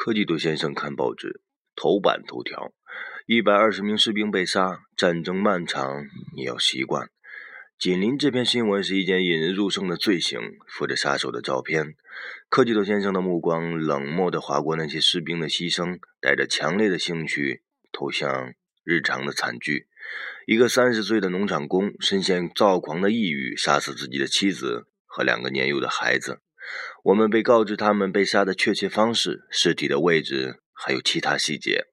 科技多先生看报纸，头版头条：一百二十名士兵被杀，战争漫长，你要习惯。紧邻这篇新闻是一件引人入胜的罪行，附着杀手的照片。科技多先生的目光冷漠地划过那些士兵的牺牲，带着强烈的兴趣投向日常的惨剧。一个三十岁的农场工深陷躁狂的抑郁，杀死自己的妻子和两个年幼的孩子。我们被告知他们被杀的确切方式、尸体的位置，还有其他细节。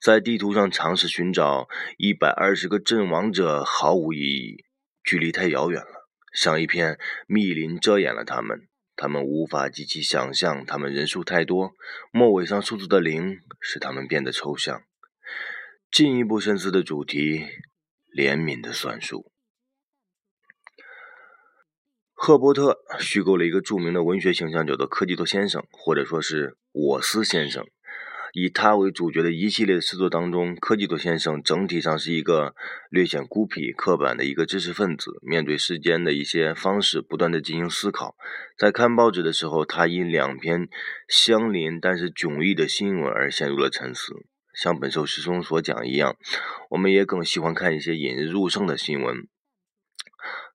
在地图上尝试寻找一百二十个阵亡者毫无意义，距离太遥远了，像一片密林遮掩了他们。他们无法极其想象，他们人数太多。末尾上数字的零使他们变得抽象。进一步深思的主题：怜悯的算术。赫伯特虚构了一个著名的文学形象，叫做科技多先生，或者说是我斯先生。以他为主角的一系列的诗作当中，科技多先生整体上是一个略显孤僻、刻板的一个知识分子，面对世间的一些方式，不断的进行思考。在看报纸的时候，他因两篇相邻但是迥异的新闻而陷入了沉思。像本首诗中所讲一样，我们也更喜欢看一些引人入胜的新闻。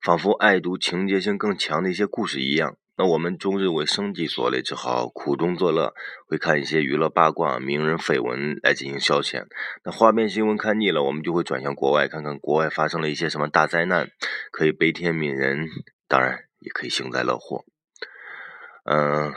仿佛爱读情节性更强的一些故事一样，那我们终日为生计所累，只好苦中作乐，会看一些娱乐八卦、名人绯闻来进行消遣。那花边新闻看腻了，我们就会转向国外，看看国外发生了一些什么大灾难，可以悲天悯人，当然也可以幸灾乐祸。嗯，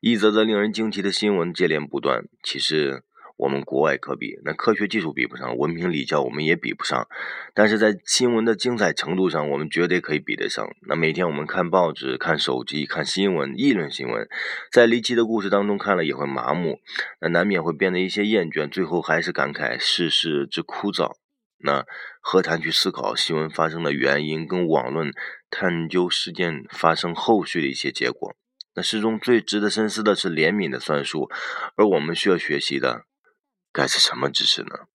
一则则令人惊奇的新闻接连不断，其实。我们国外可比，那科学技术比不上，文凭礼教我们也比不上，但是在新闻的精彩程度上，我们绝对可以比得上。那每天我们看报纸、看手机、看新闻、议论新闻，在离奇的故事当中看了也会麻木，那难免会变得一些厌倦，最后还是感慨世事之枯燥。那何谈去思考新闻发生的原因，跟网论探究事件发生后续的一些结果？那诗中最值得深思的是怜悯的算术，而我们需要学习的。该是什么姿势呢？